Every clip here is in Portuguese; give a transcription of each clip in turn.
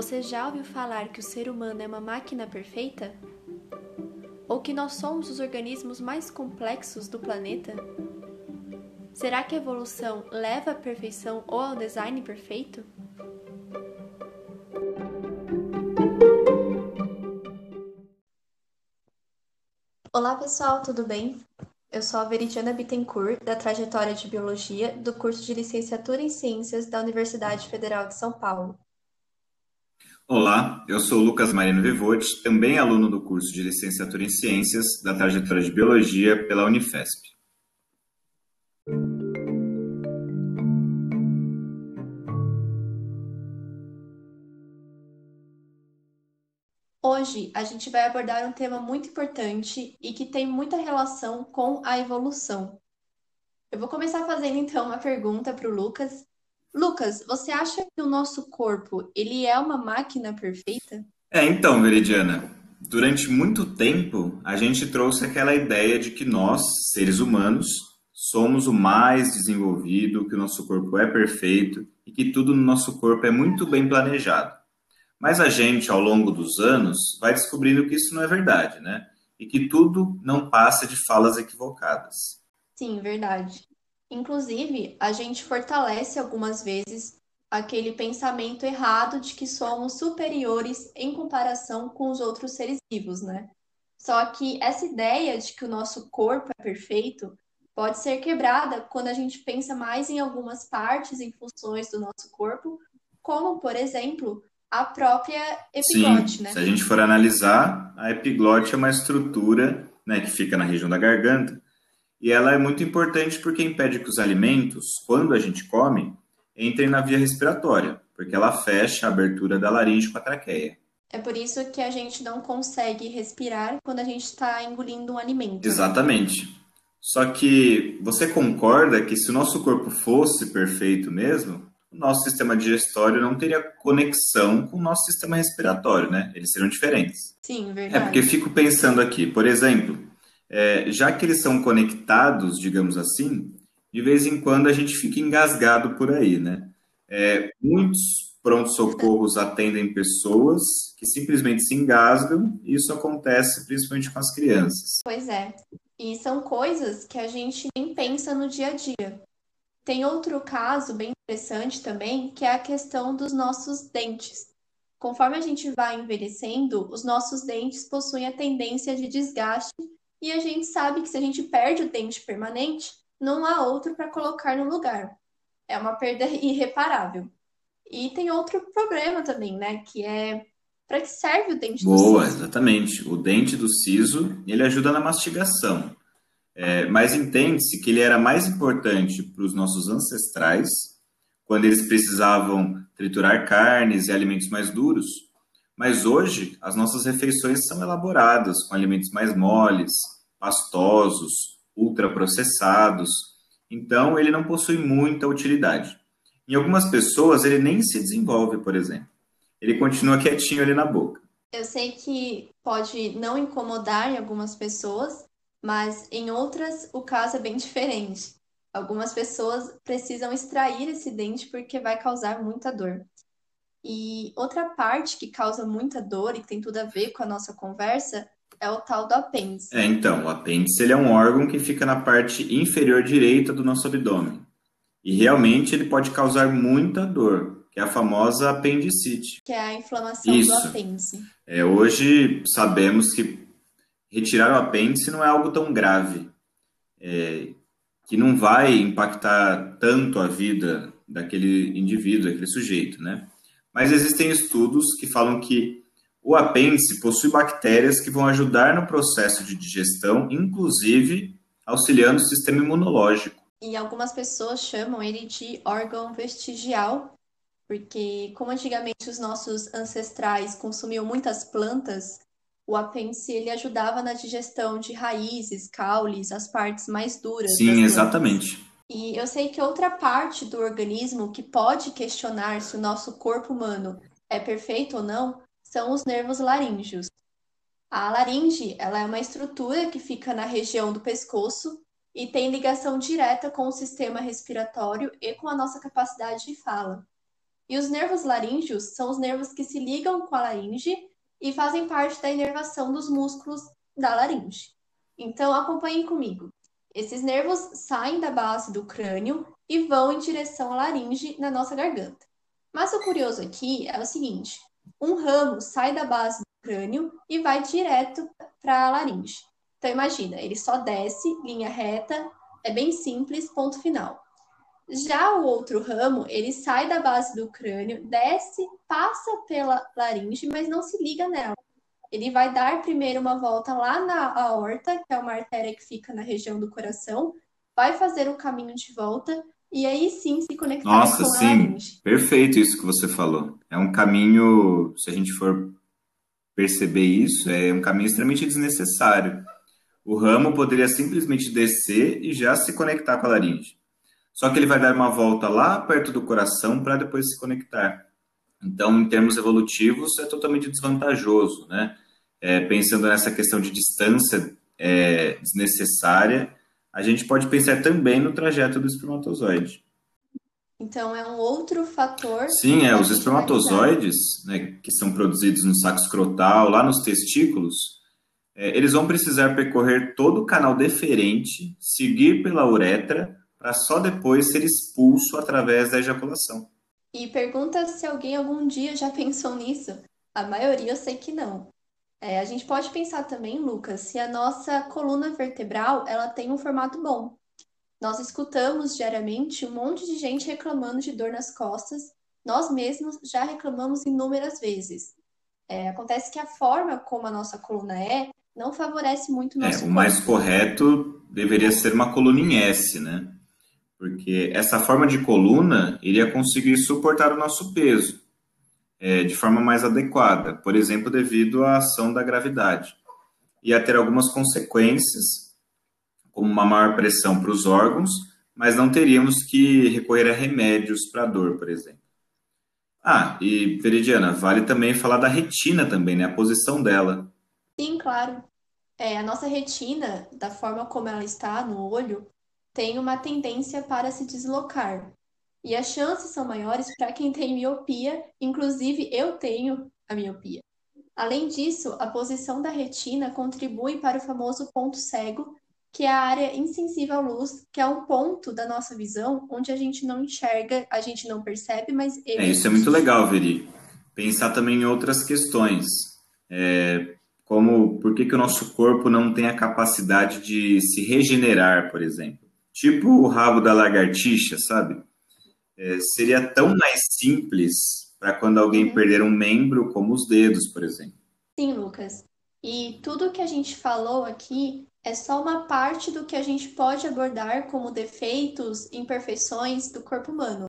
Você já ouviu falar que o ser humano é uma máquina perfeita? Ou que nós somos os organismos mais complexos do planeta? Será que a evolução leva à perfeição ou ao design perfeito? Olá pessoal, tudo bem? Eu sou a Veridiana Bittencourt, da trajetória de Biologia do curso de Licenciatura em Ciências da Universidade Federal de São Paulo. Olá, eu sou Lucas Marino Vivode, também aluno do curso de Licenciatura em Ciências da trajetória de Biologia pela Unifesp. Hoje a gente vai abordar um tema muito importante e que tem muita relação com a evolução. Eu vou começar fazendo então uma pergunta para o Lucas Lucas, você acha que o nosso corpo, ele é uma máquina perfeita? É, então, Veridiana, durante muito tempo a gente trouxe aquela ideia de que nós, seres humanos, somos o mais desenvolvido, que o nosso corpo é perfeito e que tudo no nosso corpo é muito bem planejado. Mas a gente, ao longo dos anos, vai descobrindo que isso não é verdade, né? E que tudo não passa de falas equivocadas. Sim, verdade. Inclusive, a gente fortalece algumas vezes aquele pensamento errado de que somos superiores em comparação com os outros seres vivos, né? Só que essa ideia de que o nosso corpo é perfeito pode ser quebrada quando a gente pensa mais em algumas partes e funções do nosso corpo, como, por exemplo, a própria epiglote, Sim, né? Se a gente for analisar, a epiglote é uma estrutura né, que fica na região da garganta, e ela é muito importante porque impede que os alimentos, quando a gente come, entrem na via respiratória, porque ela fecha a abertura da laringe com a traqueia. É por isso que a gente não consegue respirar quando a gente está engolindo um alimento. Né? Exatamente. Só que você concorda que se o nosso corpo fosse perfeito mesmo, o nosso sistema digestório não teria conexão com o nosso sistema respiratório, né? Eles seriam diferentes. Sim, verdade. É porque fico pensando aqui, por exemplo, é, já que eles são conectados, digamos assim, de vez em quando a gente fica engasgado por aí, né? É, muitos prontos-socorros atendem pessoas que simplesmente se engasgam, e isso acontece principalmente com as crianças. Pois é, e são coisas que a gente nem pensa no dia a dia. Tem outro caso bem interessante também, que é a questão dos nossos dentes. Conforme a gente vai envelhecendo, os nossos dentes possuem a tendência de desgaste e a gente sabe que se a gente perde o dente permanente, não há outro para colocar no lugar. É uma perda irreparável. E tem outro problema também, né? Que é para que serve o dente Boa, do siso? Boa, exatamente. O dente do siso, ele ajuda na mastigação. É, mas entende-se que ele era mais importante para os nossos ancestrais, quando eles precisavam triturar carnes e alimentos mais duros, mas hoje, as nossas refeições são elaboradas com alimentos mais moles, pastosos, ultraprocessados, então ele não possui muita utilidade. Em algumas pessoas, ele nem se desenvolve, por exemplo. Ele continua quietinho ali na boca. Eu sei que pode não incomodar em algumas pessoas, mas em outras o caso é bem diferente. Algumas pessoas precisam extrair esse dente porque vai causar muita dor. E outra parte que causa muita dor e que tem tudo a ver com a nossa conversa é o tal do apêndice. É, então, o apêndice ele é um órgão que fica na parte inferior direita do nosso abdômen. E realmente ele pode causar muita dor, que é a famosa apendicite. Que é a inflamação Isso. do apêndice. É, hoje sabemos que retirar o apêndice não é algo tão grave, é, que não vai impactar tanto a vida daquele indivíduo, daquele sujeito, né? Mas existem estudos que falam que o apêndice possui bactérias que vão ajudar no processo de digestão, inclusive auxiliando o sistema imunológico. E algumas pessoas chamam ele de órgão vestigial, porque como antigamente os nossos ancestrais consumiam muitas plantas, o apêndice ele ajudava na digestão de raízes, caules, as partes mais duras. Sim, exatamente. E eu sei que outra parte do organismo que pode questionar se o nosso corpo humano é perfeito ou não são os nervos laríngeos. A laringe ela é uma estrutura que fica na região do pescoço e tem ligação direta com o sistema respiratório e com a nossa capacidade de fala. E os nervos laríngeos são os nervos que se ligam com a laringe e fazem parte da inervação dos músculos da laringe. Então, acompanhem comigo. Esses nervos saem da base do crânio e vão em direção à laringe na nossa garganta. Mas o curioso aqui é o seguinte: um ramo sai da base do crânio e vai direto para a laringe. Então, imagina, ele só desce, linha reta, é bem simples, ponto final. Já o outro ramo, ele sai da base do crânio, desce, passa pela laringe, mas não se liga nela. Ele vai dar primeiro uma volta lá na aorta, que é uma artéria que fica na região do coração, vai fazer o caminho de volta e aí sim se conectar Nossa, com sim. a laringe. Perfeito isso que você falou. É um caminho, se a gente for perceber isso, é um caminho extremamente desnecessário. O ramo poderia simplesmente descer e já se conectar com a laringe. Só que ele vai dar uma volta lá perto do coração para depois se conectar. Então, em termos evolutivos, é totalmente desvantajoso, né? É, pensando nessa questão de distância é, desnecessária, a gente pode pensar também no trajeto do espermatozoide. Então é um outro fator. Sim, é, os espermatozoides, né, que são produzidos no saco escrotal, lá nos testículos, é, eles vão precisar percorrer todo o canal deferente, seguir pela uretra, para só depois ser expulso através da ejaculação. E pergunta se alguém algum dia já pensou nisso. A maioria eu sei que não. É, a gente pode pensar também, Lucas, se a nossa coluna vertebral ela tem um formato bom. Nós escutamos diariamente um monte de gente reclamando de dor nas costas. Nós mesmos já reclamamos inúmeras vezes. É, acontece que a forma como a nossa coluna é não favorece muito o É, nosso o corpo. mais correto deveria ser uma coluna em S, né? Porque essa forma de coluna iria conseguir suportar o nosso peso é, de forma mais adequada, por exemplo, devido à ação da gravidade. Ia ter algumas consequências, como uma maior pressão para os órgãos, mas não teríamos que recorrer a remédios para dor, por exemplo. Ah, e Veridiana, vale também falar da retina também, né? A posição dela. Sim, claro. É, a nossa retina, da forma como ela está no olho, tem uma tendência para se deslocar. E as chances são maiores para quem tem miopia, inclusive eu tenho a miopia. Além disso, a posição da retina contribui para o famoso ponto cego, que é a área insensível à luz, que é um ponto da nossa visão onde a gente não enxerga, a gente não percebe, mas É, isso é muito legal, Veri. Pensar também em outras questões. É, como por que, que o nosso corpo não tem a capacidade de se regenerar, por exemplo. Tipo o rabo da lagartixa, sabe? É, seria tão mais simples para quando alguém Uhum. perder um membro, como os dedos, por exemplo. Sim, Lucas. E tudo que a gente falou aqui é só uma parte do que a gente pode abordar como defeitos, imperfeições do corpo humano.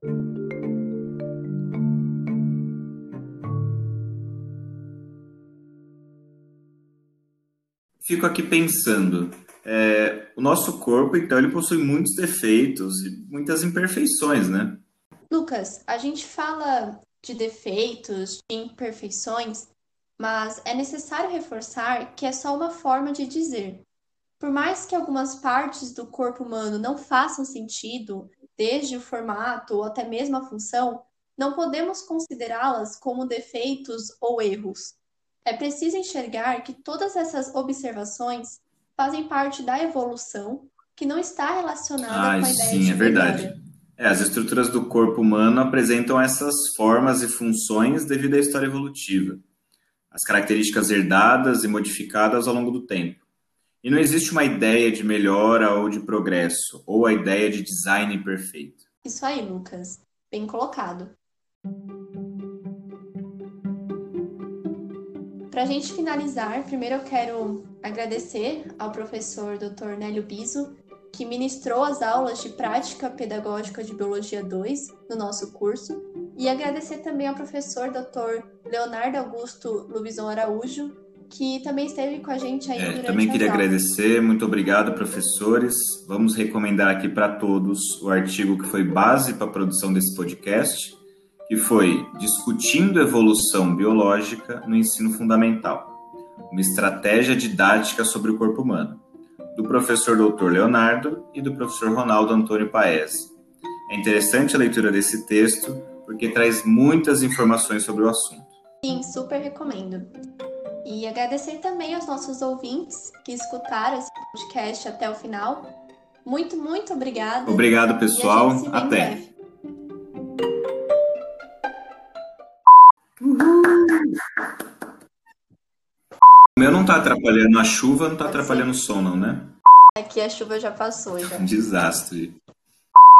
Fico aqui pensando, é, o nosso corpo, então, ele possui muitos defeitos e muitas imperfeições, né? Lucas, a gente fala de defeitos, de imperfeições, mas é necessário reforçar que é só uma forma de dizer. Por mais que algumas partes do corpo humano não façam sentido, desde o formato ou até mesmo a função, não podemos considerá-las como defeitos ou erros. É preciso enxergar que todas essas observações fazem parte da evolução, que não está relacionada com a ideia sim, de é verdade. É, as estruturas do corpo humano apresentam essas formas e funções devido à história evolutiva, as características herdadas e modificadas ao longo do tempo. E não existe uma ideia de melhora ou de progresso, ou a ideia de design perfeito. Isso aí, Lucas. Bem colocado. Para a gente finalizar, primeiro eu quero agradecer ao professor Dr. Nélio Biso, que ministrou as aulas de Prática Pedagógica de Biologia 2 no nosso curso, e agradecer também ao professor Dr. Leonardo Augusto Lubison Araújo, que também esteve com a gente aí É, durante também queria agradecer, muito obrigado, professores. Vamos recomendar aqui para todos o artigo que foi base para a produção desse podcast, que foi Discutindo Evolução Biológica no Ensino Fundamental, uma estratégia didática sobre o corpo humano, do professor Dr. Leonardo e do professor Ronaldo Antônio Paes. É interessante a leitura desse texto, porque traz muitas informações sobre o assunto. Sim, super recomendo. E agradecer também aos nossos ouvintes que escutaram esse podcast até o final. Muito, muito obrigada. Obrigado, pessoal. Até. O meu não tá atrapalhando a chuva, não tá atrapalhando o som, não, né? Aqui a chuva já passou já. Desastre.